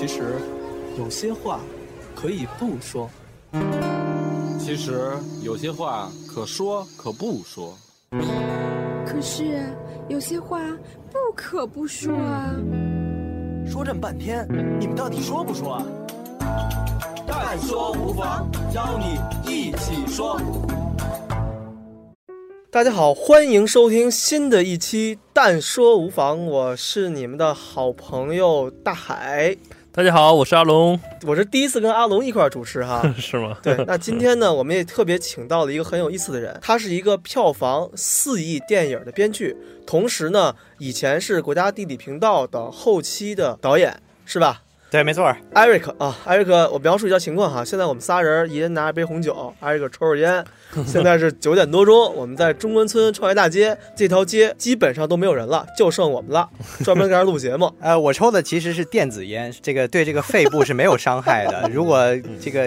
其实，有些话可以不说。其实有些话可说可不说。可是有些话不可不说啊。说这么半天，你们到底说不说啊？但说无妨，邀你一起说。大家好，欢迎收听新的一期《但说无妨》，我是你们的好朋友大海。大家好，我是阿龙，我是第一次跟阿龙一块儿主持哈。是吗？对，那今天呢，我们也特别请到了一个很有意思的人，他是一个票房四亿电影的编剧，同时呢，以前是国家地理频道的后期的导演，是吧？对，没错。，Eric 啊，，Eric，，我描述一下情况哈。现在我们仨人，一人拿着杯红酒，，Eric 抽着烟。现在是九点多钟，我们在中关村创业大街这条街基本上都没有人了，就剩我们了，专门在这录节目。呃，我抽的其实是电子烟，这个对这个肺部是没有伤害的。如果这个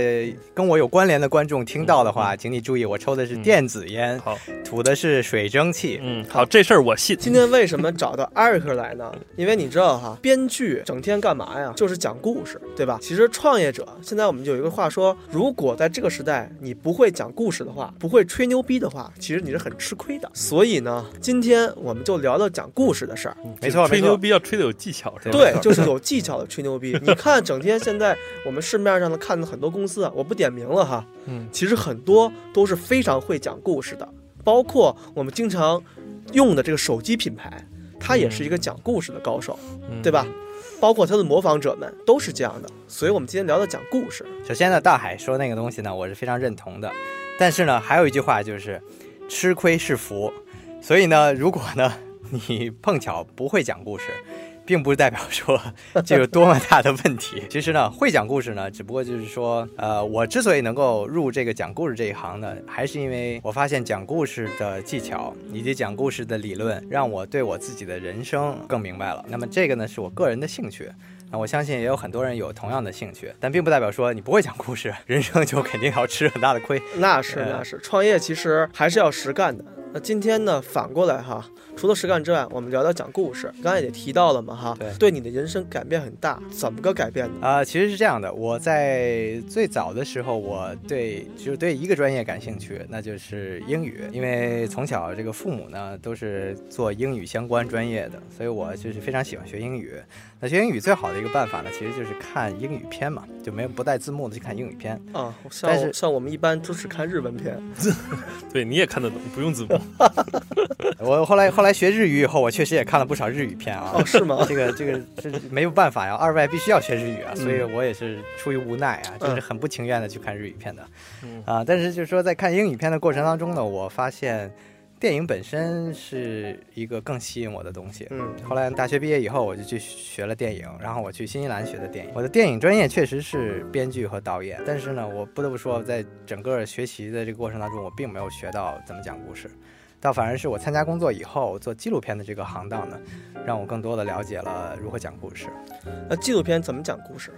跟我有关联的观众听到的话，请你注意，我抽的是电子烟，好，吐的是水蒸气。嗯，好，这事儿我信。今天为什么找到艾瑞克来呢？因为你知道哈，编剧整天干嘛呀？就是讲故事，对吧？其实创业者，现在我们有一个话说，如果在这个时代你不会讲故事的话，不会吹牛逼。的话，其实你是很吃亏的。所以呢，今天我们就聊聊讲故事的事儿。没错，吹牛逼要吹的有技巧，是吧？对，就是有技巧的吹牛逼。你看，整天现在我们市面上的看的很多公司，我不点名了哈。嗯，其实很多都是非常会讲故事的，包括我们经常用的这个手机品牌，它也是一个讲故事的高手，对吧？包括它的模仿者们都是这样的。所以我们今天聊的讲故事。首先呢，大海说那个东西呢，我是非常认同的。但是呢，还有一句话就是，吃亏是福。所以呢，如果呢你碰巧不会讲故事，并不代表说这有多么大的问题。其实呢，会讲故事呢，只不过就是说，呃，我之所以能够入这个讲故事这一行呢，还是因为我发现讲故事的技巧以及讲故事的理论，让我对我自己的人生更明白了。那么这个呢，是我个人的兴趣。那我相信也有很多人有同样的兴趣，但并不代表说你不会讲故事，人生就肯定要吃很大的亏。那是那是，创业其实还是要实干的。那今天呢，反过来哈。除了实干之外，我们聊聊讲故事。刚才也提到了嘛，哈，对，对你的人生改变很大。怎么个改变呢？啊，其实是这样的，我在最早的时候，我对就对一个专业感兴趣，那就是英语。因为从小这个父母呢都是做英语相关专业的，所以我就是非常喜欢学英语。那学英语最好的一个办法呢，其实就是看英语片嘛，就没有不带字幕的去看英语片啊。但是像我们一般都是看日文片，对，你也看得懂，不用字幕。我后来后。来学日语以后，我确实也看了不少日语片啊。哦，是吗？这个这个这没有办法呀，二外必须要学日语啊，所以我也是出于无奈啊，就是很不情愿的去看日语片的。啊，但是就是说在看英语片的过程当中呢，我发现电影本身是一个更吸引我的东西。嗯。后来大学毕业以后，我就去学了电影，然后我去新西兰学的电影。我的电影专业确实是编剧和导演，但是呢，我不得不说，在整个学习的这个过程当中，我并没有学到怎么讲故事。倒反而是我参加工作以后做纪录片的这个行当呢，让我更多的了解了如何讲故事。那纪录片怎么讲故事？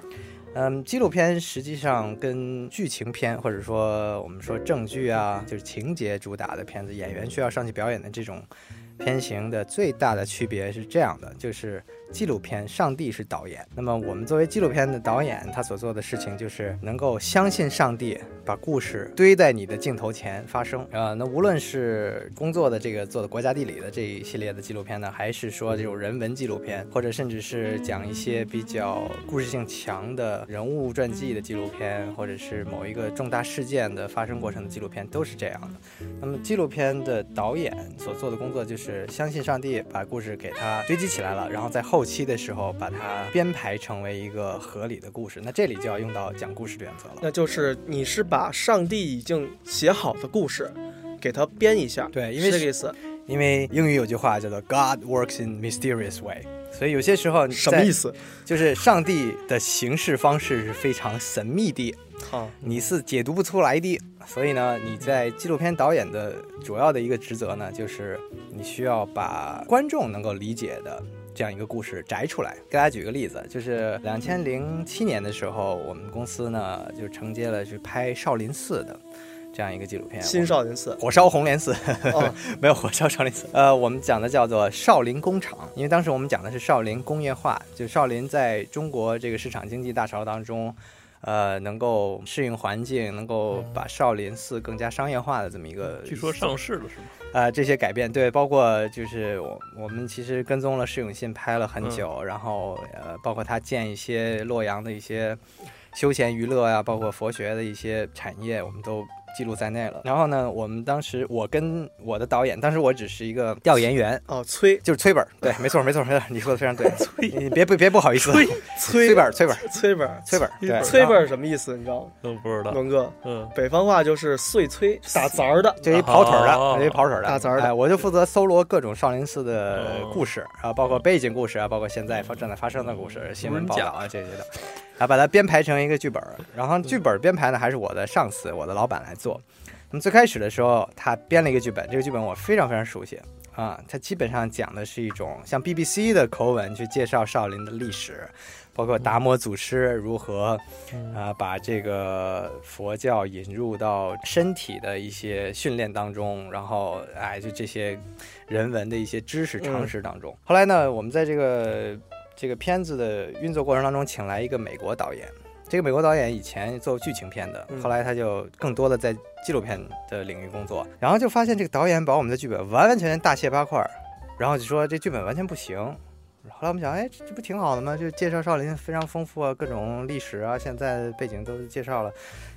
嗯，纪录片实际上跟剧情片或者说我们说正剧啊，就是情节主打的片子，演员需要上去表演的这种片型的最大的区别是这样的，就是。纪录片，上帝是导演。那么我们作为纪录片的导演，他所做的事情就是能够相信上帝，把故事堆在你的镜头前发生。啊，那无论是工作的这个做的国家地理的这一系列的纪录片呢，还是说这种人文纪录片，或者甚至是讲一些比较故事性强的人物传记的纪录片，或者是某一个重大事件的发生过程的纪录片，都是这样的。那么纪录片的导演所做的工作就是相信上帝，把故事给他堆积起来了，然后在后。期的时候把它编排成为一个合理的故事，那这里就要用到讲故事的原则了。那就是你是把上帝已经写好的故事，给它编一下。对，因为这个意思。因为英语有句话叫做 “God works in mysterious way”，所以有些时候什么意思？就是上帝的行事方式是非常神秘的，好，你是解读不出来的。所以呢，你在纪录片导演的主要的一个职责呢，就是你需要把观众能够理解的。这样一个故事摘出来，给大家举个例子，就是两千零七年的时候，我们公司呢就承接了去拍少林寺的这样一个纪录片。新少林寺，火烧红莲寺，哦 没有火烧少林寺。呃，我们讲的叫做少林工厂，因为当时我们讲的是少林工业化，就少林在中国这个市场经济大潮当中。呃，能够适应环境，能够把少林寺更加商业化的这么一个，据说上市了是吗？呃，这些改变对，包括就是我我们其实跟踪了释永信拍了很久，然后呃，包括他建一些洛阳的一些休闲娱乐呀、包括佛学的一些产业，我们都记录在内了。然后呢，我们当时我跟我的导演，当时我只是一个调研员，哦，崔就是崔本儿，对，没错没错没错，你说的非常对，崔你别不别不好意思，崔崔本儿崔本儿崔本儿崔本崔本儿什么意思？你知道吗？都不知道。龙哥，嗯，北方话就是碎催，打杂儿的。就一跑腿的，就一跑腿儿的，打杂儿的哎，我就负责搜罗各种少林寺的故事啊，包括背景故事啊，包括现在发正在发生的故事、新闻报道啊这些的，啊，把它编排成一个剧本。然后剧本编排呢，还是我的上司，我的老板来做。那么最开始的时候，他编了一个剧本，这个剧本我非常非常熟悉啊，它基本上讲的是一种像 BBC 的口吻去介绍少林的历史。包括达摩祖师如何啊、把这个佛教引入到身体的一些训练当中，然后哎，就这些人文的一些知识常识当中。后来呢，我们在这个这个片子的运作过程当中，请来一个美国导演。这个美国导演以前做剧情片的，嗯后来他就更多的在纪录片的领域工作，然后就发现这个导演把我们的剧本完完全全大卸八块儿，然后就说这剧本完全不行。后来我们想，哎，这不挺好的吗？就介绍少林非常丰富啊，各种历史啊，现在背景都介绍了，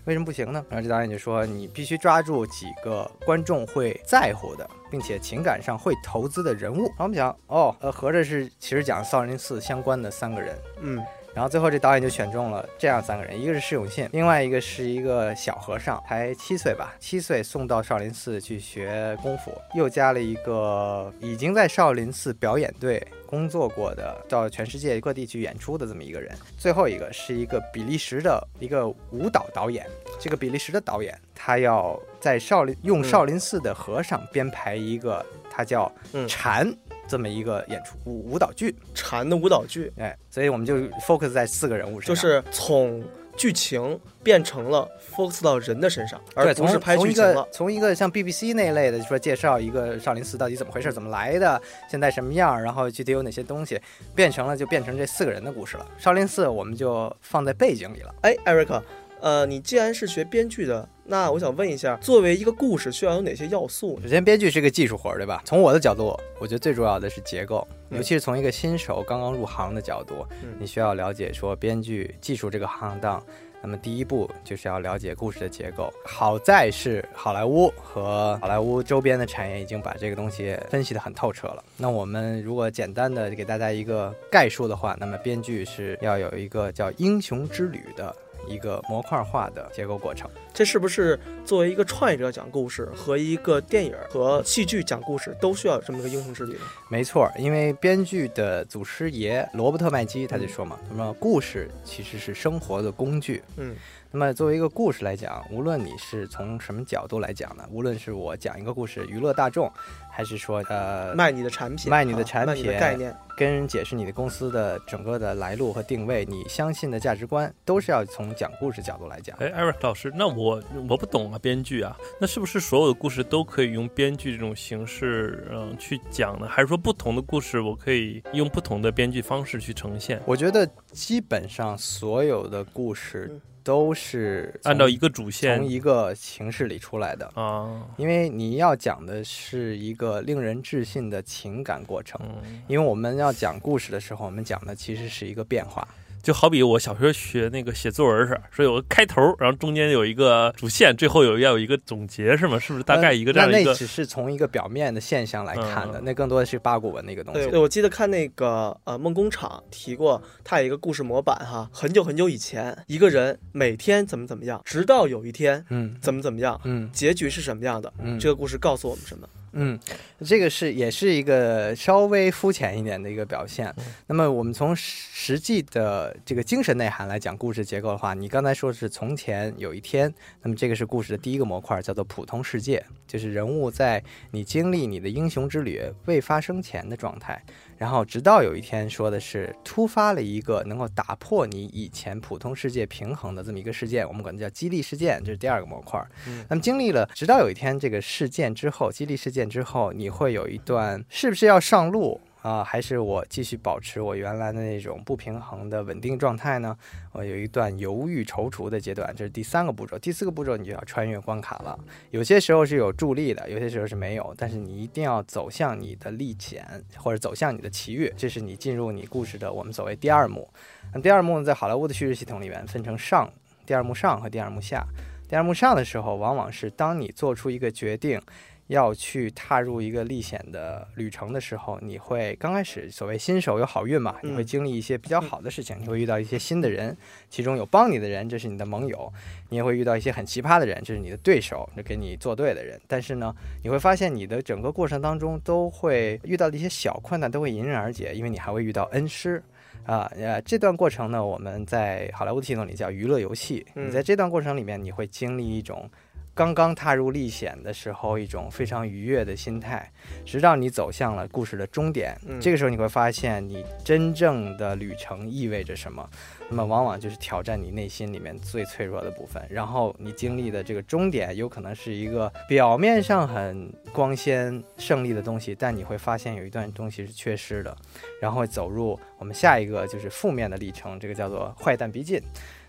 为什么不行呢？然后这导演就说，你必须抓住几个观众会在乎的，并且情感上会投资的人物。然后我们想，哦，呃，合着是其实讲少林寺相关的三个人。嗯，然后最后这导演就选中了这样三个人，一个是释永信，另外一个是一个小和尚，才七岁吧，七岁送到少林寺去学功夫，又加了一个已经在少林寺表演队工作过的，到全世界各地去演出的这么一个人。最后一个是一个比利时的一个舞蹈导演，这个比利时的导演他要在少林用少林寺的和尚编排一个，他叫嗯禅。这么一个演出舞舞蹈剧，禅的舞蹈剧，哎，所以我们就 focus 在四个人物身上，就是从剧情变成了 focus 到人的身上，而对，从不是拍剧情了。从一个像 BBC 那一类的，就说介绍一个少林寺到底怎么回事、怎么来的，现在什么样，然后具体有哪些东西，变成了就变成这四个人的故事了。少林寺我们就放在背景里了。哎，艾瑞克，呃，你既然是学编剧的，那我想问一下，作为一个故事，需要有哪些要素？首先，编剧是个技术活儿，对吧？从我的角度，我觉得最重要的是结构，嗯尤其是从一个新手刚刚入行的角度，嗯你需要了解说编剧技术这个行当。那么第一步就是要了解故事的结构。好在是好莱坞和好莱坞周边的产业已经把这个东西分析得很透彻了。那我们如果简单的给大家一个概述的话，那么编剧是要有一个叫英雄之旅的一个模块化的结构过程。这是不是作为一个创业者讲故事和一个电影和戏剧讲故事都需要有这么一个英雄之旅呢？没错，因为编剧的祖师爷罗伯特麦基他就说嘛，那么故事其实是生活的工具。嗯，那么作为一个故事来讲，无论你是从什么角度来讲呢？无论是我讲一个故事娱乐大众，还是说呃卖你的产品，卖你的啊卖你产品的概念，跟人解释你的公司的整个的来路和定位，你相信的价值观，都是要从讲故事角度来讲。哎，艾瑞克老师，那我我不懂啊，编剧啊，那是不是所有的故事都可以用编剧这种形式嗯去讲呢？还是说不同的故事我可以用不同的编剧方式去呈现？我觉得基本上所有的故事嗯都是按照一个主线从一个形式里出来的。啊，因为你要讲的是一个令人置信的情感过程，嗯，因为我们要讲故事的时候，我们讲的其实是一个变化。就好比我小时候学那个写作文似的，说有个开头，然后中间有一个主线，最后有要有一个总结，是吗？是不是大概一个这样的一个？那那只是从一个表面的现象来看的，嗯那更多的是八股文的一个东西。我记得看那个呃梦工厂提过，他有一个故事模板哈，很久很久以前，一个人每天怎么怎么样，直到有一天嗯怎么怎么样，嗯结局是什么样的？嗯这个故事告诉我们什么？嗯，这个是也是一个稍微肤浅一点的一个表现。嗯那么我们从实际的这个精神内涵来讲故事结构的话，你刚才说是从前有一天，那么这个是故事的第一个模块，叫做普通世界，就是人物在你经历你的英雄之旅未发生前的状态。然后直到有一天说的是突发了一个能够打破你以前普通世界平衡的这么一个事件，我们管它叫激励事件，这是第二个模块。嗯那么经历了，直到有一天这个事件之后，激励事件之后，你会有一段是不是要上路？啊，还是我继续保持我原来的那种不平衡的稳定状态呢？我有一段犹豫踌躇的阶段，这是第三个步骤。第四个步骤，你就要穿越关卡了。有些时候是有助力的，有些时候是没有，但是你一定要走向你的历险，或者走向你的奇遇，这是你进入你故事的我们所谓第二幕。那第二幕呢，在好莱坞的叙事系统里面分成上、第二幕上和第二幕下。第二幕上的时候，往往是当你做出一个决定。要去踏入一个历险的旅程的时候，你会刚开始所谓新手有好运嘛，你会经历一些比较好的事情，你会遇到一些新的人，其中有帮你的人，这是你的盟友；你也会遇到一些很奇葩的人，这是你的对手，这跟你作对的人。但是呢，你会发现你的整个过程当中都会遇到的一些小困难都会迎刃而解，因为你还会遇到恩师。啊，呃，这段过程呢，我们在好莱坞的系统里叫娱乐游戏。你在这段过程里面，你会经历一种。刚刚踏入历险的时候，一种非常愉悦的心态，直到你走向了故事的终点。嗯这个时候，你会发现你真正的旅程意味着什么。那么，往往就是挑战你内心里面最脆弱的部分。然后，你经历的这个终点，有可能是一个表面上很光鲜胜利的东西，但你会发现有一段东西是缺失的。然后走入我们下一个就是负面的历程，这个叫做坏蛋逼近。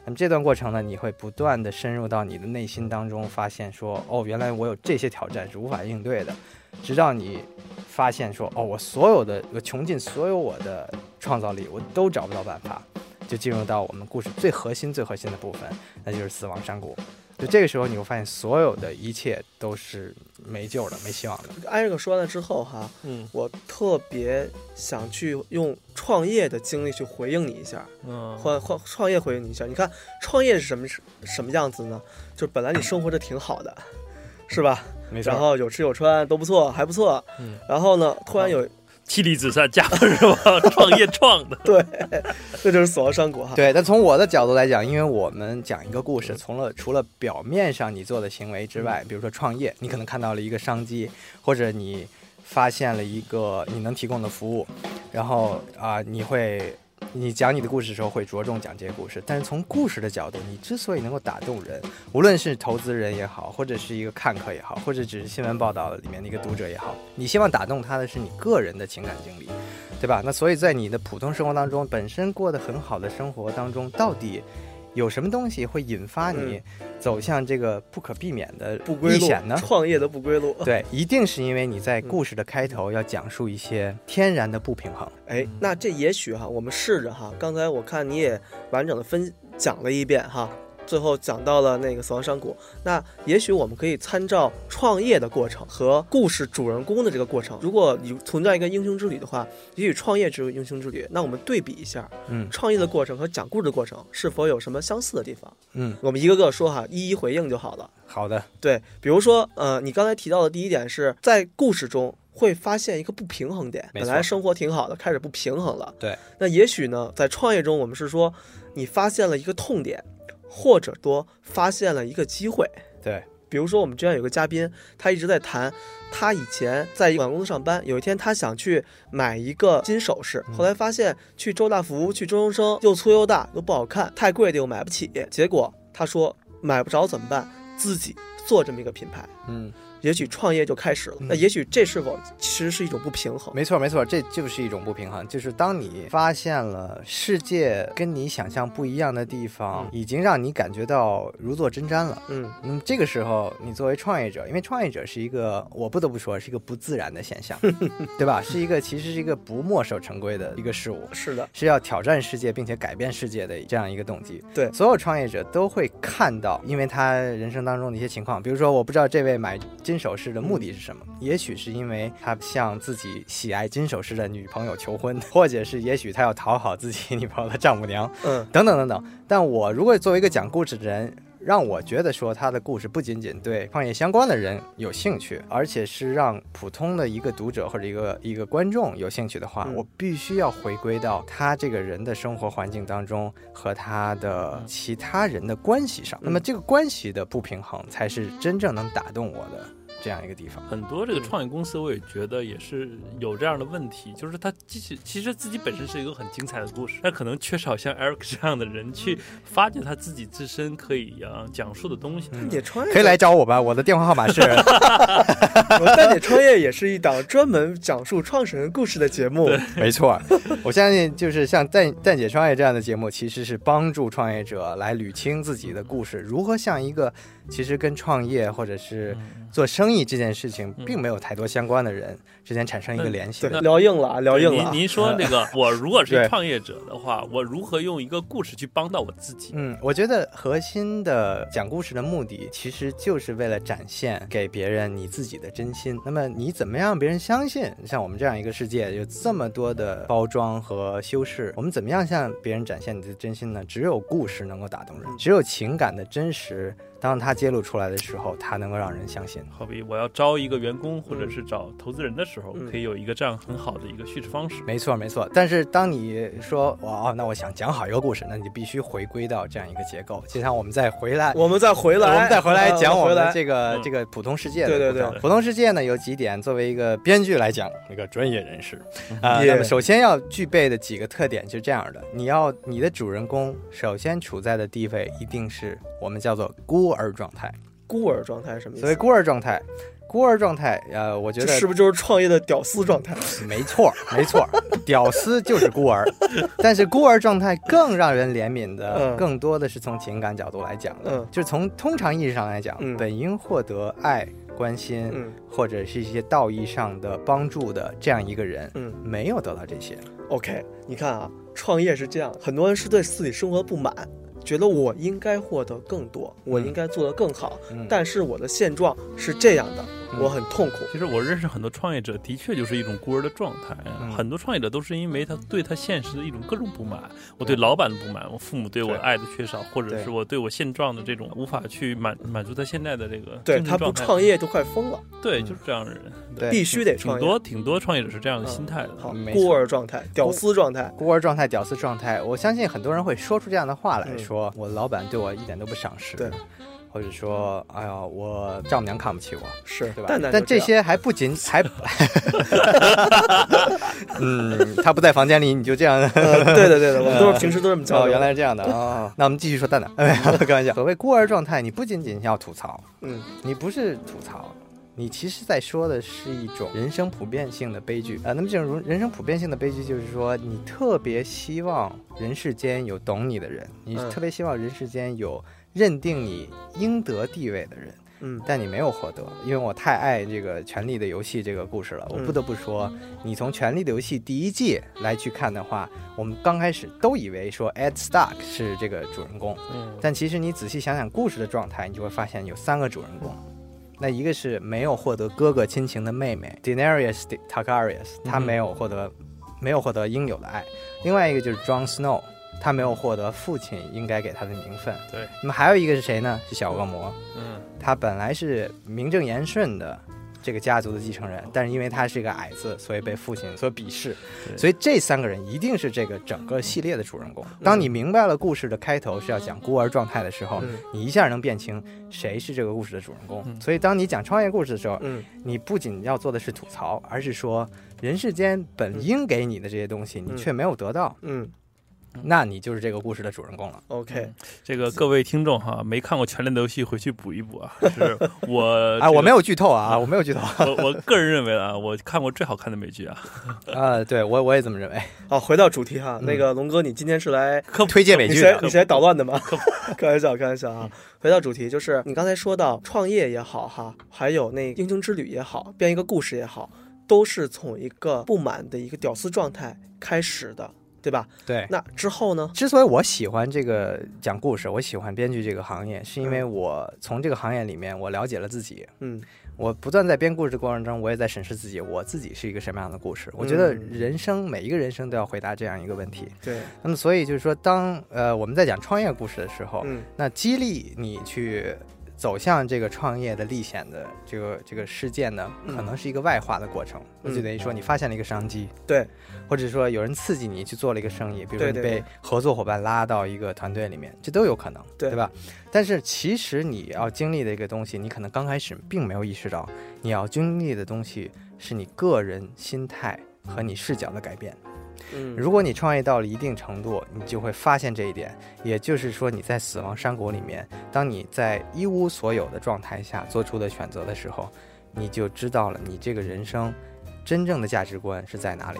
那么这段过程呢，你会不断的深入到你的内心当中，发现说，哦，原来我有这些挑战是无法应对的，直到你发现说，哦，我所有的我穷尽所有我的创造力，我都找不到办法，就进入到我们故事最核心、最核心的部分，那就是死亡山谷。就这个时候，你会发现所有的一切都是没救了、没希望的。艾瑞克说完了之后哈，嗯我特别想去用创业的经历去回应你一下，嗯换换创业回应你一下。你看创业是什么什么样子呢？就本来你生活着挺好的，是吧？没错然后有吃有穿都不错，还不错。嗯然后呢，突然有妻离子散，嫁了是吧？创业创的，对，这就是死亡山谷哈。对，但从我的角度来讲，因为我们讲一个故事，从了除了表面上你做的行为之外，比如说创业，你可能看到了一个商机，或者你发现了一个你能提供的服务，然后啊、你会你讲你的故事的时候会着重讲这些故事。但是从故事的角度，你之所以能够打动人，无论是投资人也好，或者是一个看客也好，或者只是新闻报道里面的一个读者也好，你希望打动他的是你个人的情感经历。对吧？那所以在你的普通生活当中，本身过得很好的生活当中，到底有什么东西会引发你走向这个不可避免的不归路呢？创业的不归路。对，一定是因为你在故事的开头要讲述一些天然的不平衡。哎，那这也许哈，我们试着哈，刚才我看你也完整的分讲了一遍哈，最后讲到了那个死亡山谷。那也许我们可以参照创业的过程和故事主人公的这个过程，如果你存在一个英雄之旅的话，也许创业只有英雄之旅。那我们对比一下嗯创业的过程和讲故事的过程是否有什么相似的地方？嗯，我们一个个说哈，一一回应就好了。好的，对，比如说，呃，你刚才提到的第一点是在故事中会发现一个不平衡点，本来生活挺好的，开始不平衡了。对，那也许呢，在创业中，我们是说你发现了一个痛点，或者多发现了一个机会。对，比如说，我们之前有个嘉宾，他一直在谈，他以前在一个公司上班，有一天他想去买一个金首饰，后来发现去周大福、去周生生又粗又大又不好看，太贵的又买不起，结果他说买不着怎么办？自己做这么一个品牌，嗯，也许创业就开始了。那也许这是否其实是一种不平衡？没错没错，这就是一种不平衡，就是当你发现了世界跟你想象不一样的地方，已经让你感觉到如坐针毡了。嗯那么这个时候，你作为创业者，因为创业者是一个，我不得不说是一个不自然的现象，对吧？是一个其实是一个不墨守成规的一个事物，是的，是要挑战世界并且改变世界的这样一个动机。对所有创业者都会看到，因为他人生当中的一些情况，比如说，我不知道这位买金首饰的目的是什么，也许是因为他向自己喜爱金首饰的女朋友求婚，或者是也许他要讨好自己女朋友的丈母娘，嗯等等等等。但我如果作为一个讲故事的人，让我觉得说他的故事不仅仅对创业相关的人有兴趣，而且是让普通的一个读者或者一个一个观众有兴趣的话，嗯我必须要回归到他这个人的生活环境当中和他的其他人的关系上。那么这个关系的不平衡，才是真正能打动我的。这样一个地方。很多这个创业公司，我也觉得也是有这样的问题，就是他其实其实自己本身是一个很精彩的故事，但可能缺少像 Eric 这样的人去发掘他自己自身可以啊讲述的东西。蛋姐创业可以来找我吧，我的电话号码是。蛋姐创业也是一档专门讲述创始人故事的节目。没错，我相信就是像蛋蛋姐创业这样的节目，其实是帮助创业者来捋清自己的故事，如何像一个其实跟创业或者是做生意这件事情并没有太多相关的人之间产生一个联系。聊硬了啊，聊硬了。您您说那个，我如果是创业者的话，我如何用一个故事去帮到我自己？嗯，我觉得核心的讲故事的目的，其实就是为了展现给别人你自己的真心。那么你怎么样让别人相信？像我们这样一个世界，有这么多的包装和修饰，我们怎么样向别人展现你的真心呢？只有故事能够打动人，只有情感的真实。当他揭露出来的时候，他能够让人相信。好比我要招一个员工，或者是找投资人的时候，可以有一个这样很好的一个叙事方式。没错，没错。但是当你说哇哦，那我想讲好一个故事，那你必须回归到这样一个结构。就像我们再回来，我们再回来，我们再回来讲我们的这个这个普通世界。对对对，普通世界呢有几点，作为一个编剧来讲，一个专业人士啊，那么首先要具备的几个特点就是这样的：你要你的主人公首先处在的地位一定是我们叫做孤儿状态。孤儿状态什么意思？所谓孤儿状态，孤儿状态，呃，我觉得是不是就是创业的屌丝状态？没错，没错，屌丝就是孤儿。但是孤儿状态更让人怜悯的，更多的是从情感角度来讲的，就是从通常意义上来讲，本应获得爱、关心，或者是一些道义上的帮助的这样一个人，嗯，没有得到这些。OK，你看啊，创业是这样，很多人是对自己生活不满。觉得我应该获得更多，我应该做得更好，但是我的现状是这样的。我很痛苦。其实我认识很多创业者，的确就是一种孤儿的状态。很多创业者都是因为他对他现实的一种各种不满，我对老板的不满，我父母对我爱的缺少，或者是我对我现状的这种无法去满满足他现在的这个。对他不创业就快疯了。对，就是这样的人，必须得创业。挺多挺多创业者是这样的心态的。好孤儿状态、屌丝状态、孤儿状态、屌丝状态。我相信很多人会说出这样的话来说：“我老板对我一点都不赏识。”对。或者说，哎呀，我丈母娘看不起我，是对吧？但这些还不仅 还，嗯，他不在房间里，你就这样？对的，对的，我们都是平时都这么教。原来是这样的啊！那我们继续说蛋蛋，开玩笑。所谓孤儿状态，你不仅仅要吐槽，嗯，你不是吐槽，你其实在说的是一种人生普遍性的悲剧啊。那么这种人生普遍性的悲剧，就是说你特别希望人世间有懂你的人，你特别希望人世间有。认定你应得地位的人，嗯，但你没有获得，因为我太爱这个《权力的游戏》这个故事了。我不得不说，你从《权力的游戏》第一季来去看的话，我们刚开始都以为说 Ed Stark 是这个主人公，嗯，但其实你仔细想想故事的状态，你就会发现有三个主人公。那一个是没有获得哥哥亲情的妹妹 Daenerys Targaryen，她没有获得没有获得应有的爱。另外一个就是 Jon Snow。他没有获得父亲应该给他的名分。对，那么还有一个是谁呢？是小恶魔。嗯，他本来是名正言顺的这个家族的继承人，但是因为他是一个矮子，所以被父亲所鄙视。所以这三个人一定是这个整个系列的主人公。当你明白了故事的开头是要讲孤儿状态的时候，你一下能辨清谁是这个故事的主人公。所以当你讲创业故事的时候，你不仅要做的是吐槽，而是说人世间本应给你的这些东西，你却没有得到。嗯。那你就是这个故事的主人公了。OK，这个各位听众哈，没看过《全联的游戏》，回去补一补啊。是 我啊，我没有剧透啊，我没有剧透。我我个人认为啊，我看过最好看的美剧啊。啊，对我我也这么认为。好，回到主题哈，那个龙哥，你今天是来推荐美剧？你是来捣乱的吗？开玩笑，开玩笑啊。回到主题，就是你刚才说到创业也好哈，还有那英雄之旅也好，编一个故事也好，都是从一个不满的一个屌丝状态开始的。对吧？对，那之后呢？之所以我喜欢这个讲故事，我喜欢编剧这个行业，是因为我从这个行业里面我了解了自己。嗯，我不断在编故事的过程中，我也在审视自己，我自己是一个什么样的故事。我觉得人生每一个人生都要回答这样一个问题。对。那么，所以就是说，当呃我们在讲创业故事的时候，嗯，那激励你去走向这个创业的历险的这个这个事件呢，可能是一个外化的过程。那就等于说你发现了一个商机，对，或者说有人刺激你去做了一个生意，比如说你被合作伙伴拉到一个团队里面，这都有可能，对吧？但是其实你要经历的一个东西，你可能刚开始并没有意识到，你要经历的东西是你个人心态和你视角的改变。嗯，如果你创业到了一定程度，你就会发现这一点。也就是说，你在死亡山谷里面，当你在一无所有的状态下做出的选择的时候，你就知道了你这个人生真正的价值观是在哪里。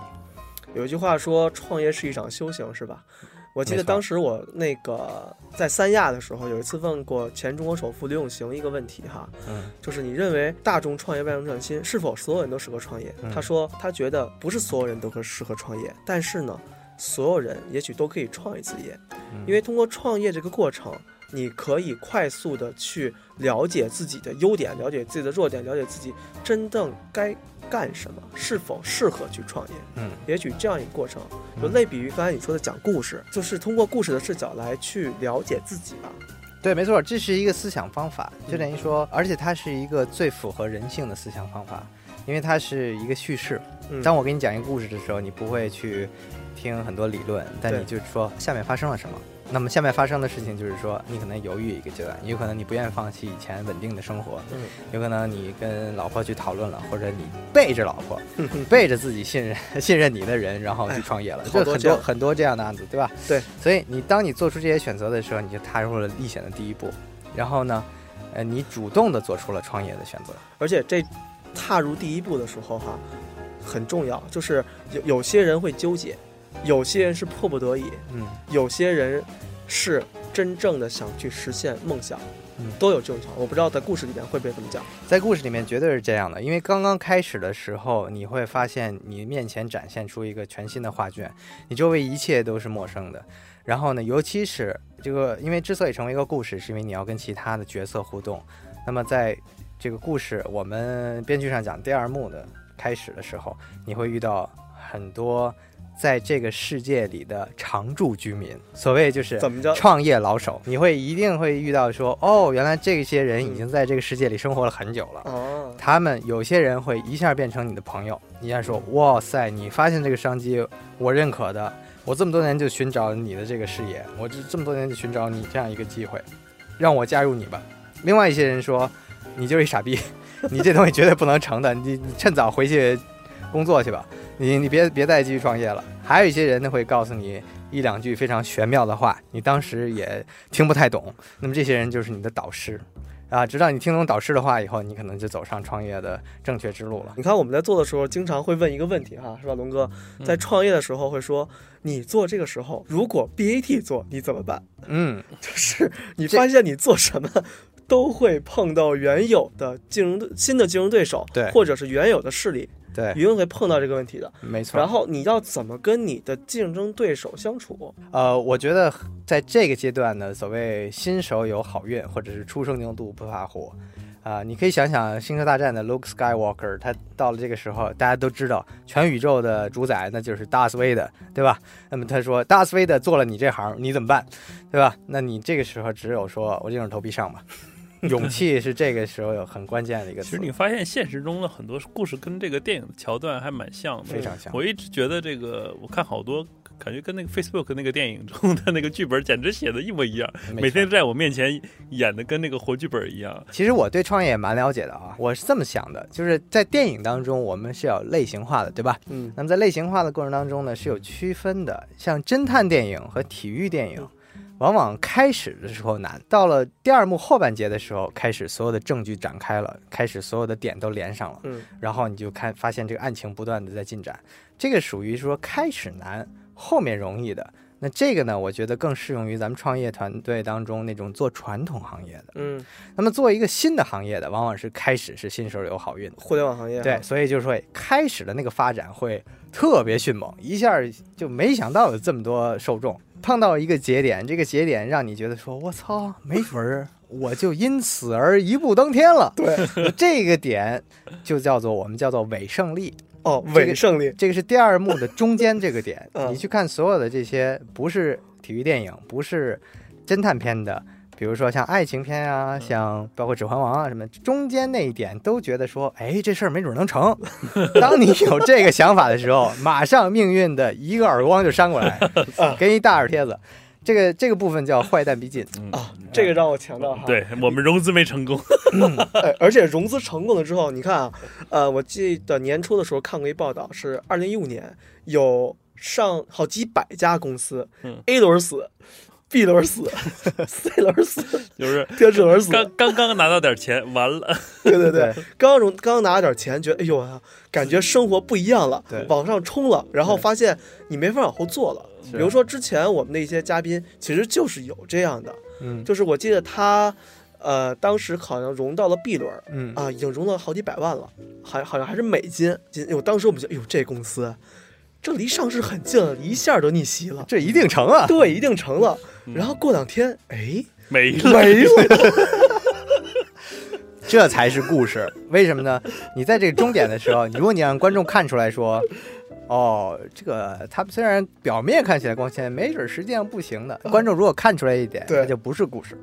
有一句话说，创业是一场修行，是吧？我记得当时我那个在三亚的时候，有一次问过前中国首富刘永行一个问题哈，嗯。就是你认为大众创业万众创新是否所有人都适合创业？嗯？他说他觉得不是所有人都可适合创业，但是呢，所有人也许都可以创一次业，嗯。因为通过创业这个过程，你可以快速的去了解自己的优点，了解自己的弱点，了解自己真正该干什么，是否适合去创业。嗯也许这样一个过程，就嗯类比于刚才你说的讲故事，就是通过故事的视角来去了解自己吧。对，没错，这是一个思想方法，就等于说，而且它是一个最符合人性的思想方法，因为它是一个叙事。嗯当我给你讲一个故事的时候，你不会去听很多理论，但你就是说下面发生了什么。那么下面发生的事情就是说，你可能犹豫一个阶段，有可能你不愿意放弃以前稳定的生活，嗯有可能你跟老婆去讨论了，或者你背着老婆，背着自己信任 信任你的人，然后去创业了，哎就很多多很多这样的案子，对吧？对，所以你当你做出这些选择的时候，你就踏入了历险的第一步，然后呢，呃，你主动的做出了创业的选择。而且这踏入第一步的时候哈，很重要，就是有有些人会纠结，有些人是迫不得已，嗯有些人是真正的想去实现梦想，嗯都有这种情况。我不知道在故事里面会不会这么讲。在故事里面绝对是这样的，因为刚刚开始的时候，你会发现你面前展现出一个全新的画卷，你周围一切都是陌生的。然后呢，尤其是这个，因为之所以成为一个故事，是因为你要跟其他的角色互动。那么在这个故事，我们编剧上讲第二幕的开始的时候，你会遇到很多在这个世界里的常住居民，所谓就是怎么着？创业老手，你会一定会遇到说，哦，原来这些人已经在这个世界里生活了很久了。哦，他们有些人会一下变成你的朋友，一下说，哇塞，你发现这个商机，我认可的，我这么多年就寻找你的这个视野，我这这么多年就寻找你这样一个机会，让我加入你吧。另外一些人说，你就是一傻逼，你这东西绝对不能成的，你你趁早回去工作去吧，你你别别再继续创业了。还有一些人呢会告诉你一两句非常玄妙的话，你当时也听不太懂，那么这些人就是你的导师。啊，直到你听懂导师的话以后，你可能就走上创业的正确之路了。你看我们在做的时候，经常会问一个问题哈，是吧，龙哥？在创业的时候会说，你做这个时候，如果 BAT 做，你怎么办？嗯，就是你发现你做什么。都会碰到原有的竞争新的竞争对手，对或者是原有的势力，对，一定会碰到这个问题的。没错。然后你要怎么跟你的竞争对手相处？呃，我觉得在这个阶段呢，所谓新手有好运，或者是初生牛犊不怕虎。啊、你可以想想《星球大战》的 Luke Skywalker，他到了这个时候，大家都知道全宇宙的主宰那就是大斯威的，对吧？那么他说大斯威的做了你这行，你怎么办？对吧？那你这个时候只有说我硬着头皮上吧。勇气是这个时候有很关键的一个词其实，你发现现实中的很多故事跟这个电影的桥段还蛮像的，非常像。我一直觉得这个，我看好多，感觉跟那个 Facebook 那个电影中的那个剧本简直写的一模一样，每天在我面前演的跟那个活剧本一样。其实我对创业也蛮了解的啊，我是这么想的，就是在电影当中我们是要类型化的，对吧？嗯，那么在类型化的过程当中呢，是有区分的，像侦探电影和体育电影。往往开始的时候难，到了第二幕后半节的时候，开始所有的证据展开了，开始所有的点都连上了，嗯，然后你就看发现这个案情不断的在进展，这个属于说开始难，后面容易的。那这个呢，我觉得更适用于咱们创业团队当中那种做传统行业的。嗯，那么做一个新的行业的，往往是开始是新手有好运的。互联网行业对，所以就是说开始的那个发展会特别迅猛，一下就没想到有这么多受众。碰到一个节点，这个节点让你觉得说：“我操，没准儿我就因此而一步登天了。”对，这个点就叫做我们叫做伪胜利。哦，这个伪胜利，这个是第二幕的中间这个点。嗯你去看所有的这些不是体育电影、不是侦探片的比如说像爱情片啊，像包括《指环王》啊什么，中间那一点都觉得说，哎，这事儿没准能成。当你有这个想法的时候，马上命运的一个耳光就扇过来，给你大耳贴子。这个这个部分叫坏蛋逼近啊，这个让我强调哈。对我们融资没成功，哎，而且融资成功了之后，你看啊，呃，我记得年初的时候看过一报道，是二零一五年有上好几百家公司，A 轮死，B 轮死，C 轮死，就是 天使轮死，刚刚刚拿到点钱，完了，对对对，刚融刚拿了点钱，觉得哎呦啊，感觉生活不一样了，往上冲了，然后发现你没法往后做了。比如说，之前我们的一些嘉宾其实就是有这样的，嗯，就是我记得他，呃，当时好像融到了 B 轮，嗯啊，已经融了好几百万了，好好像还是美金。金，我当时我们就，哎呦，这公司，这离上市很近了，一下就逆袭了，这一定成啊！对，一定成了。然后过两天，哎，没了，没了，这才是故事。为什么呢？你在这个终点的时候，如果你让观众看出来说。哦，这个他们虽然表面看起来光鲜，没准实际上不行的。观众如果看出来一点，那就不是故事。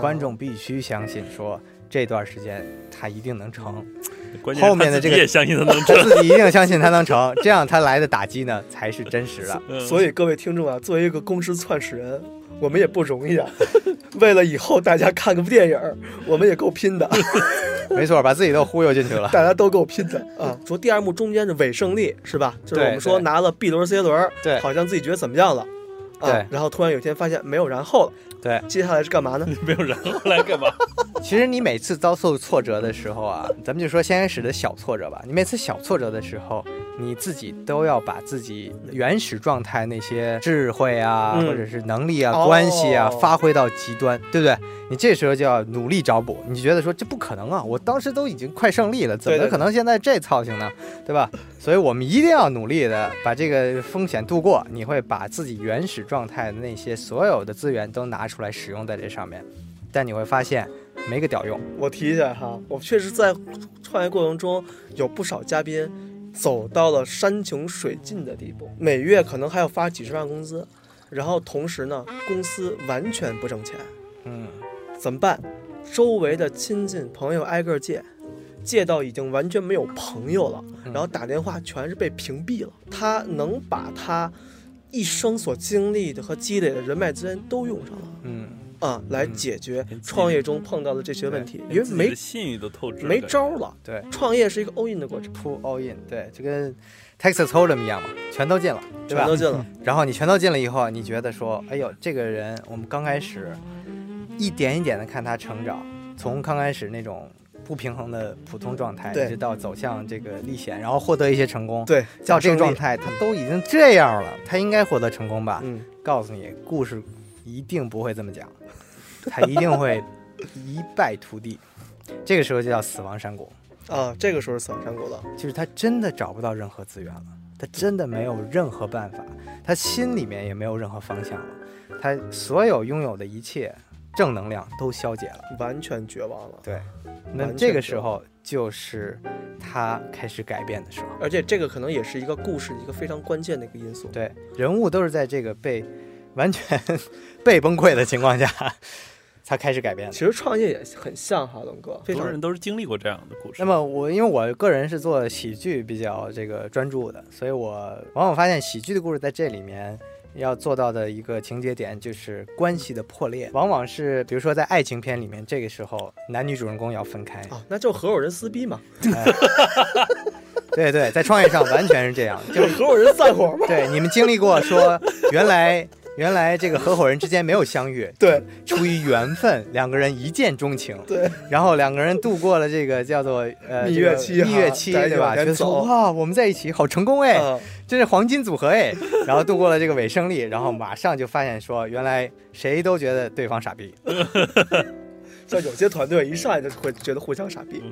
观众必须相信说这段时间他一定能成。后面的这个也相信他能成，自己一定相信他能成，这样他来的打击呢才是真实的。所以各位听众啊，作为一个公司创始人。我们也不容易啊，为了以后大家看个电影，我们也够拼的。没错，把自己都忽悠进去了，大家都够拼的啊。说第二幕中间的伪胜利是吧？就是我们说拿了 B 轮、C 轮，对，好像自己觉得怎么样了？对，然后突然有一天发现没有然后了。对，接下来是干嘛呢？没有然后来干嘛？其实你每次遭受挫折的时候啊，咱们就说先开始的小挫折吧。你每次小挫折的时候，你自己都要把自己原始状态那些智慧啊，或者是能力啊、关系啊，发挥到极端，对不对？你这时候就要努力找补。你觉得说这不可能啊？我当时都已经快胜利了，怎么可能现在这操性呢？对吧？所以我们一定要努力的把这个风险度过。你会把自己原始状态的那些所有的资源都拿出来使用在这上面，但你会发现没个屌用。我提一下哈，我确实在创业过程中有不少嘉宾走到了山穷水尽的地步，每月可能还要发几十万工资，然后同时呢，公司完全不挣钱。嗯，怎么办？周围的亲戚朋友挨个借，借到已经完全没有朋友了，然后打电话全是被屏蔽了。他能把他。一生所经历的和积累的人脉资源都用上了，嗯啊，来解决创业中碰到的这些问题，因为没信誉都透支，没招了。对，创业是一个 all in 的过程，pull all in，对，就跟 Texas Hold'em 一样嘛，全都进了，全都进了。然后你全都进了以后，你觉得说，哎呦，这个人，我们刚开始一点一点的看他成长，从刚开始那种。不平衡的普通状态，一直到走向这个历险，然后获得一些成功。对，到这个状态，他都已经这样了，他应该获得成功吧？嗯，告诉你，故事一定不会这么讲，他一定会 一败涂地。这个时候就叫死亡山谷啊！这个时候是死亡山谷了，就是他真的找不到任何资源了，他真的没有任何办法，他心里面也没有任何方向了，他所有拥有的一切。正能量都消解了，完全绝望了。对，那这个时候就是他开始改变的时候，而且这个可能也是一个故事一个非常关键的一个因素。对，人物都是在这个被完全 被崩溃的情况下才开始改变。其实创业也很像哈，龙哥，很多人都是经历过这样的故事。那么我因为我个人是做喜剧比较这个专注的，所以我往往发现喜剧的故事在这里面。要做到的一个情节点就是关系的破裂，往往是比如说在爱情片里面，这个时候男女主人公要分开啊，那就合伙人撕逼嘛。对对，在创业上完全是这样，就是合伙人散伙嘛。对，你们经历过说原来。原来这个合伙人之间没有相遇，对，出于缘分，两个人一见钟情，对，然后两个人度过了这个叫做呃蜜月期，蜜月期，对吧？觉得说哇，我们在一起好成功哎，这是黄金组合哎，然后度过了这个伪胜利，然后马上就发现说，原来谁都觉得对方傻逼。像有些团队一上来就会觉得互相傻逼，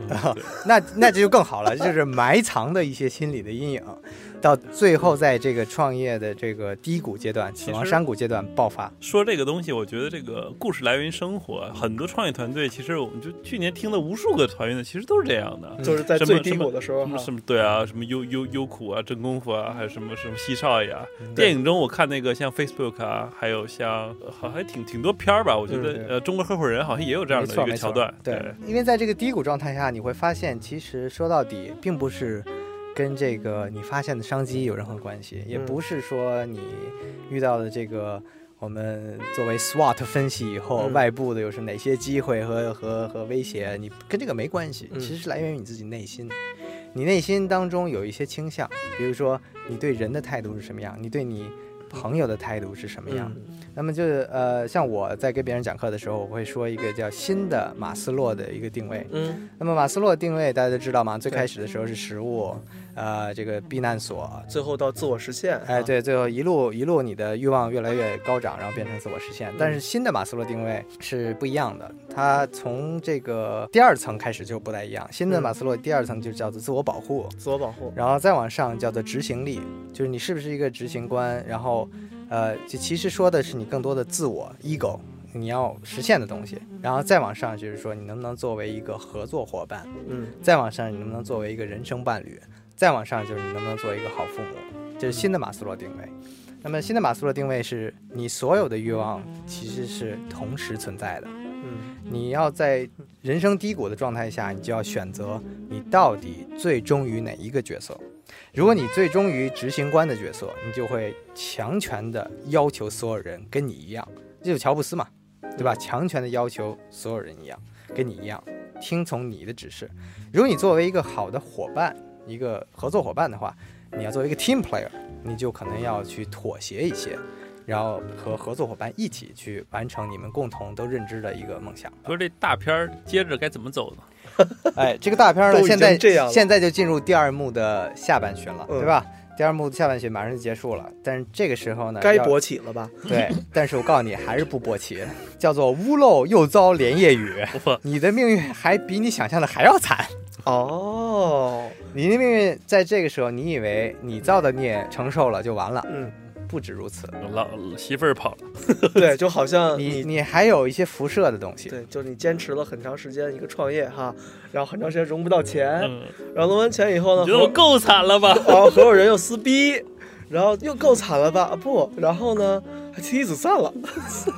那那这就更好了，就是埋藏的一些心理的阴影。到最后在这个创业的这个低谷阶段、死亡山谷阶段爆发。说这个东西，我觉得这个故事来源于生活。很多创业团队，其实我们就去年听了无数个团员的，其实都是这样的，就是在最低谷的时候，什么对啊，什么优优优酷啊，真功夫啊，还有什么什么西少爷啊。电影中我看那个像 Facebook 啊，还有像好还挺挺多片儿吧，我觉得呃，中国合伙人好像也有这样的一个桥段。对，因为在这个低谷状态下，你会发现，其实说到底，并不是。跟这个你发现的商机有任何关系，也不是说你遇到的这个我们作为 SWOT 分析以后外部的又是哪些机会和和和威胁，你跟这个没关系，其实是来源于你自己内心，你内心当中有一些倾向，比如说你对人的态度是什么样，你对你朋友的态度是什么样。那么就是呃，像我在跟别人讲课的时候，我会说一个叫新的马斯洛的一个定位。嗯，那么马斯洛定位大家都知道吗？最开始的时候是食物，呃，这个避难所，最后到自我实现。哎，对，最后一路一路你的欲望越来越高涨，然后变成自我实现。但是新的马斯洛定位是不一样的，它从这个第二层开始就不太一样。新的马斯洛第二层就叫做自我保护，自我保护，然后再往上叫做执行力，就是你是不是一个执行官，然后。呃，就其实说的是你更多的自我 ego，你要实现的东西，然后再往上就是说你能不能作为一个合作伙伴，嗯，再往上你能不能作为一个人生伴侣，再往上就是你能不能做一个好父母，这是新的马斯洛定位。那么新的马斯洛定位是你所有的欲望其实是同时存在的，嗯，你要在人生低谷的状态下，你就要选择你到底最忠于哪一个角色。如果你最终于执行官的角色，你就会强权的要求所有人跟你一样，这就乔布斯嘛，对吧？强权的要求所有人一样，跟你一样，听从你的指示。如果你作为一个好的伙伴，一个合作伙伴的话，你要作为一个 team player，你就可能要去妥协一些，然后和合作伙伴一起去完成你们共同都认知的一个梦想。说这大片儿接着该怎么走呢？哎，这个大片呢，现在现在就进入第二幕的下半旬了，对吧？第二幕的下半旬马上就结束了，但是这个时候呢，该勃起了吧？对，但是我告诉你，还是不勃起，叫做屋漏又遭连夜雨，你的命运还比你想象的还要惨哦。你的命运在这个时候，你以为你造的孽承受了就完了，嗯。不止如此，老媳妇儿跑了，对，就好像你你还有一些辐射的东西，对，就是你坚持了很长时间一个创业哈，然后很长时间融不到钱，然后融完钱以后呢，觉得我够惨了吧？然后合伙人又撕逼，然后又够惨了吧？不，然后呢，还妻离子散了，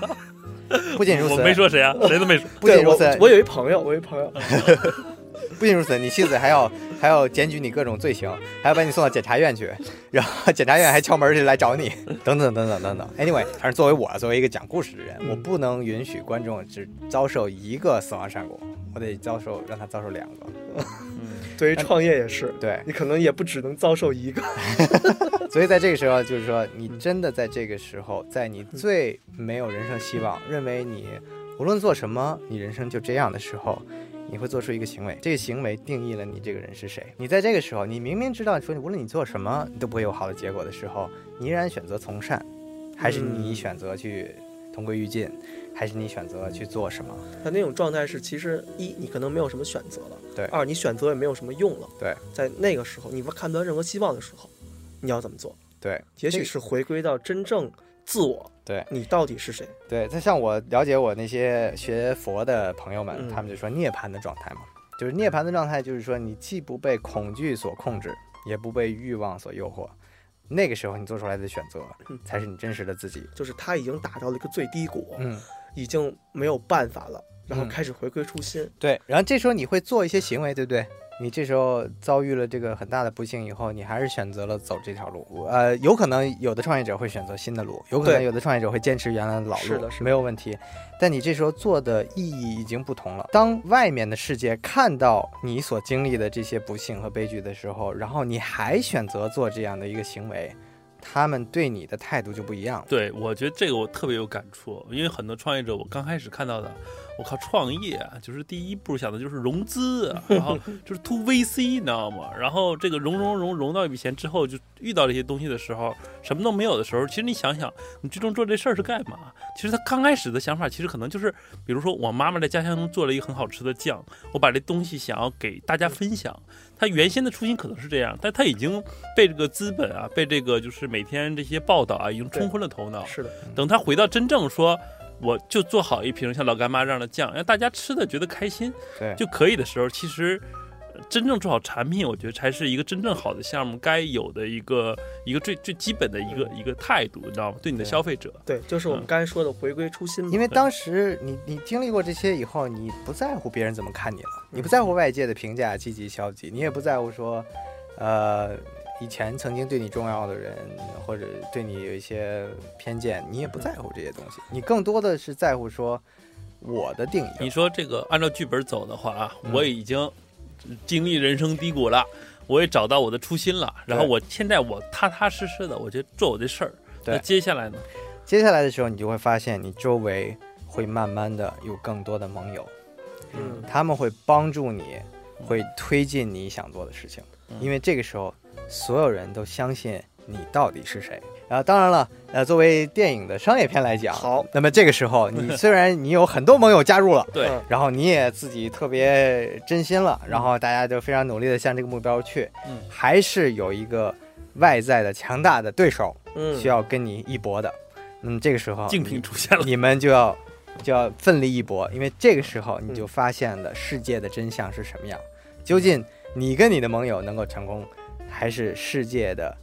不仅如此，我没说谁啊，谁都没说，不仅如此，我有一朋友，我有一朋友。不仅如此，你妻子还要还要检举你各种罪行，还要把你送到检察院去，然后检察院还敲门去来找你，等等等等等等。Anyway，反正作为我作为一个讲故事的人，我不能允许观众只遭受一个死亡善果，我得遭受让他遭受两个。对于创业也是，对你可能也不只能遭受一个。所以在这个时候，就是说你真的在这个时候，在你最没有人生希望，认为你无论做什么，你人生就这样的时候。你会做出一个行为，这个行为定义了你这个人是谁。你在这个时候，你明明知道说，无论你做什么都不会有好的结果的时候，你依然选择从善，还是你选择去同归于尽，还是你选择去做什么？他那种状态是，其实一你可能没有什么选择了，对；二你选择也没有什么用了，对。在那个时候，你看不到任何希望的时候，你要怎么做？对，也许是回归到真正自我。对。你到底是谁？对，他像我了解我那些学佛的朋友们，他们就说涅槃的状态嘛，就是涅槃的状态，就是说你既不被恐惧所控制，也不被欲望所诱惑，那个时候你做出来的选择，才是你真实的自己。就是他已经达到了一个最低谷，嗯，已经没有办法了，然后开始回归初心。对，然后这时候你会做一些行为，对不对？你这时候遭遇了这个很大的不幸以后，你还是选择了走这条路。呃，有可能有的创业者会选择新的路，有可能有的创业者会坚持原来的老路，是的是，没有问题。但你这时候做的意义已经不同了。当外面的世界看到你所经历的这些不幸和悲剧的时候，然后你还选择做这样的一个行为，他们对你的态度就不一样了。对，我觉得这个我特别有感触，因为很多创业者，我刚开始看到的。我靠，创业啊，就是第一步想的就是融资，然后 就是 to VC，你知道吗？然后这个融融融融到一笔钱之后，就遇到这些东西的时候，什么都没有的时候，其实你想想，你最终做这事儿是干嘛？其实他刚开始的想法，其实可能就是，比如说我妈妈在家乡中做了一个很好吃的酱，我把这东西想要给大家分享。他原先的初心可能是这样，但他已经被这个资本啊，被这个就是每天这些报道啊，已经冲昏了头脑。是的，等他回到真正说，我就做好一瓶像老干妈这样的酱，让大家吃的觉得开心，对，就可以的时候，其实。真正做好产品，我觉得才是一个真正好的项目该有的一个一个最最基本的一个一个态度，你知道吗？对你的消费者，对，就是我们刚才说的回归初心。因为当时你你经历过这些以后，你不在乎别人怎么看你了，你不在乎外界的评价，积极消极，你也不在乎说，呃，以前曾经对你重要的人或者对你有一些偏见，你也不在乎这些东西，你更多的是在乎说我的定义。你说这个按照剧本走的话啊，我已经。经历人生低谷了，我也找到我的初心了。然后我现在我踏踏实实的，我就做我的事儿。那接下来呢？接下来的时候，你就会发现，你周围会慢慢的有更多的盟友，嗯，他们会帮助你，会推进你想做的事情。因为这个时候，所有人都相信你到底是谁。然后，当然了，呃，作为电影的商业片来讲，好，那么这个时候，你 虽然你有很多盟友加入了，对，然后你也自己特别真心了，然后大家就非常努力的向这个目标去，嗯，还是有一个外在的强大的对手，嗯，需要跟你一搏的，那么这个时候，竞品出现了，你们就要就要奋力一搏，因为这个时候你就发现了世界的真相是什么样，究竟你跟你的盟友能够成功，还是世界的？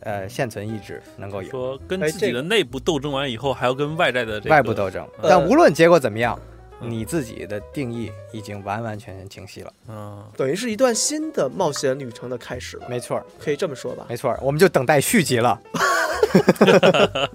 呃，现存意志能够有说跟自己的内部斗争完以后，还要跟外在的外部斗争。但无论结果怎么样，你自己的定义已经完完全全清晰了。嗯，等于是一段新的冒险旅程的开始了。没错，可以这么说吧。没错，我们就等待续集了。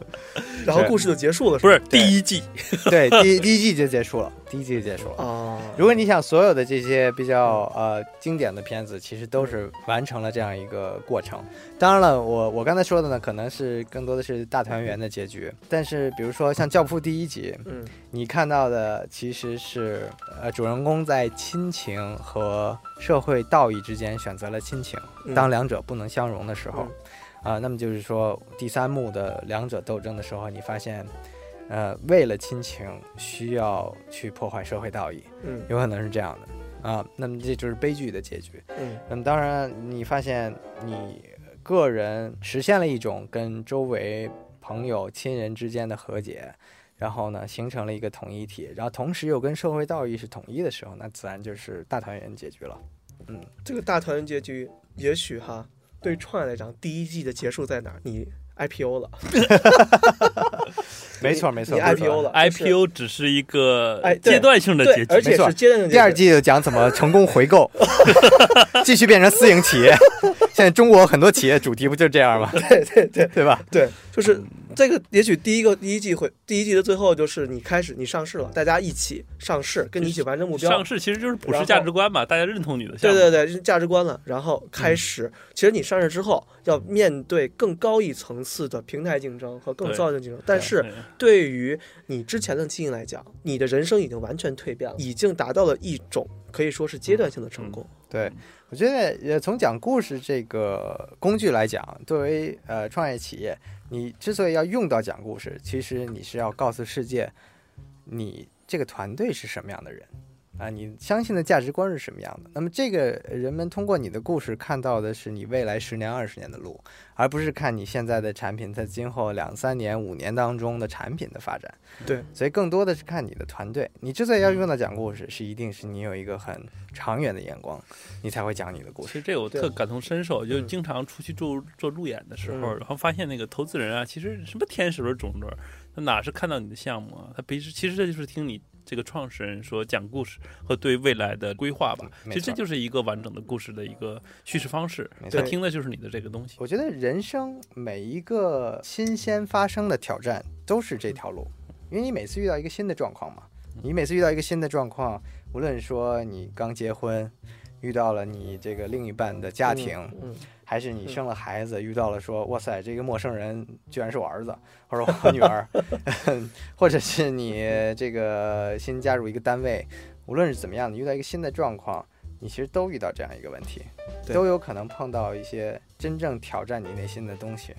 然后故事就结束了，不是第一季，对，第第一季就结束了，第一季就结束了。哦，如果你想所有的这些比较呃经典的片子，其实都是完成了这样一个过程。当然了，我我刚才说的呢，可能是更多的是大团圆的结局。但是比如说像《教父》第一集，嗯，你看到的其实是呃主人公在亲情和社会道义之间选择了亲情，当两者不能相容的时候。啊，那么就是说，第三幕的两者斗争的时候，你发现，呃，为了亲情需要去破坏社会道义，嗯，有可能是这样的啊。那么这就是悲剧的结局。嗯，那么当然，你发现你个人实现了一种跟周围朋友、亲人之间的和解，然后呢，形成了一个统一体，然后同时又跟社会道义是统一的时候，那自然就是大团圆结局了。嗯，这个大团圆结局，也许哈。对创业来讲，第一季的结束在哪儿？你 IPO 了，没错没错，你 IPO 了，IPO 只是一个阶段性的结局，而且是阶段性。第二季就讲怎么成功回购，继续变成私营企业。现在中国很多企业主题不就这样吗？对对对，对吧？对，就是。这个也许第一个第一季会第一季的最后就是你开始你上市了，大家一起上市，跟你一起完成目标。上市其实就是普世价值观嘛，大家认同你的。对对对，价值观了。然后开始，其实你上市之后要面对更高一层次的平台竞争和更糟的竞争。但是对于你之前的经营来讲，你的人生已经完全蜕变了，已经达到了一种可以说是阶段性的成功。对，我觉得呃，从讲故事这个工具来讲，作为呃创业企业。你之所以要用到讲故事，其实你是要告诉世界，你这个团队是什么样的人。啊，你相信的价值观是什么样的？那么这个人们通过你的故事看到的是你未来十年、二十年的路，而不是看你现在的产品在今后两三年、五年当中的产品的发展。对，所以更多的是看你的团队。你之所以要用到讲故事，是一定是你有一个很长远的眼光，你才会讲你的故事。其实这个我特感同身受，就经常出去做做路演的时候，然后发现那个投资人啊，其实什么天使轮、种子，他哪是看到你的项目啊？他平时其实这就是听你。这个创始人说讲故事和对未来的规划吧，其实这就是一个完整的故事的一个叙事方式。他听的就是你的这个东西。我觉得人生每一个新鲜发生的挑战都是这条路，因为你每次遇到一个新的状况嘛，你每次遇到一个新的状况，无论说你刚结婚，遇到了你这个另一半的家庭。还是你生了孩子，遇到了说哇塞，这个陌生人居然是我儿子，或者我女儿，或者是你这个新加入一个单位，无论是怎么样，你遇到一个新的状况，你其实都遇到这样一个问题，都有可能碰到一些真正挑战你内心的东西。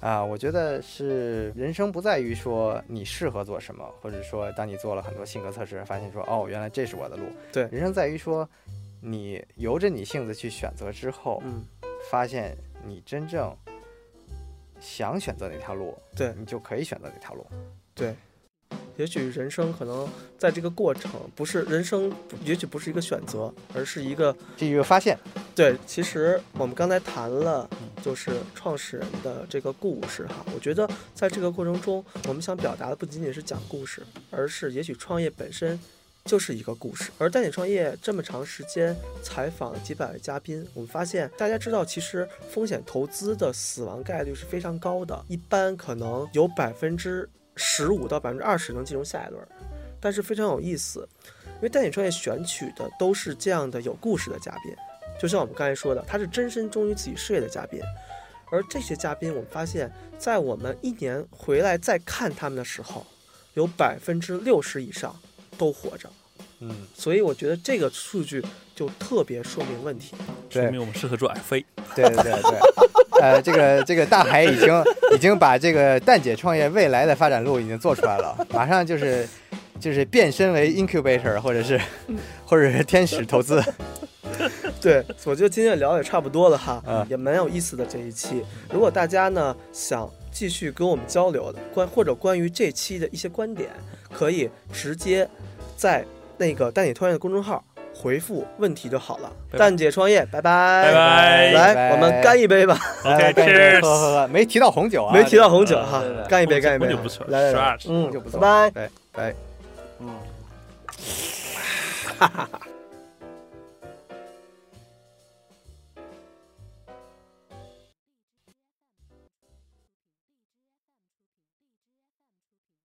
啊，我觉得是人生不在于说你适合做什么，或者说当你做了很多性格测试，发现说哦，原来这是我的路。对，人生在于说你由着你性子去选择之后，嗯，发现你真正想选择哪条路，对你就可以选择哪条路。对。也许人生可能在这个过程不是人生，也许不是一个选择，而是一个这一个发现。对，其实我们刚才谈了，就是创始人的这个故事哈。我觉得在这个过程中，我们想表达的不仅仅是讲故事，而是也许创业本身就是一个故事。而带你创业这么长时间采访了几百位嘉宾，我们发现大家知道，其实风险投资的死亡概率是非常高的，一般可能有百分之。十五到百分之二十能进入下一轮，但是非常有意思，因为带你创业选取的都是这样的有故事的嘉宾，就像我们刚才说的，他是真身忠于自己事业的嘉宾，而这些嘉宾，我们发现，在我们一年回来再看他们的时候，有百分之六十以上都活着，嗯，所以我觉得这个数据就特别说明问题，说明我们适合做 F A，对对对。对。呃，这个这个大海已经已经把这个蛋姐创业未来的发展路已经做出来了，马上就是就是变身为 incubator 或者是 或者是天使投资。对，我觉得今天聊也差不多了哈，也蛮有意思的这一期。如果大家呢想继续跟我们交流的关或者关于这期的一些观点，可以直接在那个蛋姐创业的公众号。回复问题就好了。蛋姐创业，拜拜拜拜。来，我们干一杯吧。OK，Cheers。喝喝喝，没提到红酒啊，没提到红酒哈。干一杯，干一杯。红酒不错。来来来，嗯，就不错。拜拜拜。嗯。哈哈哈。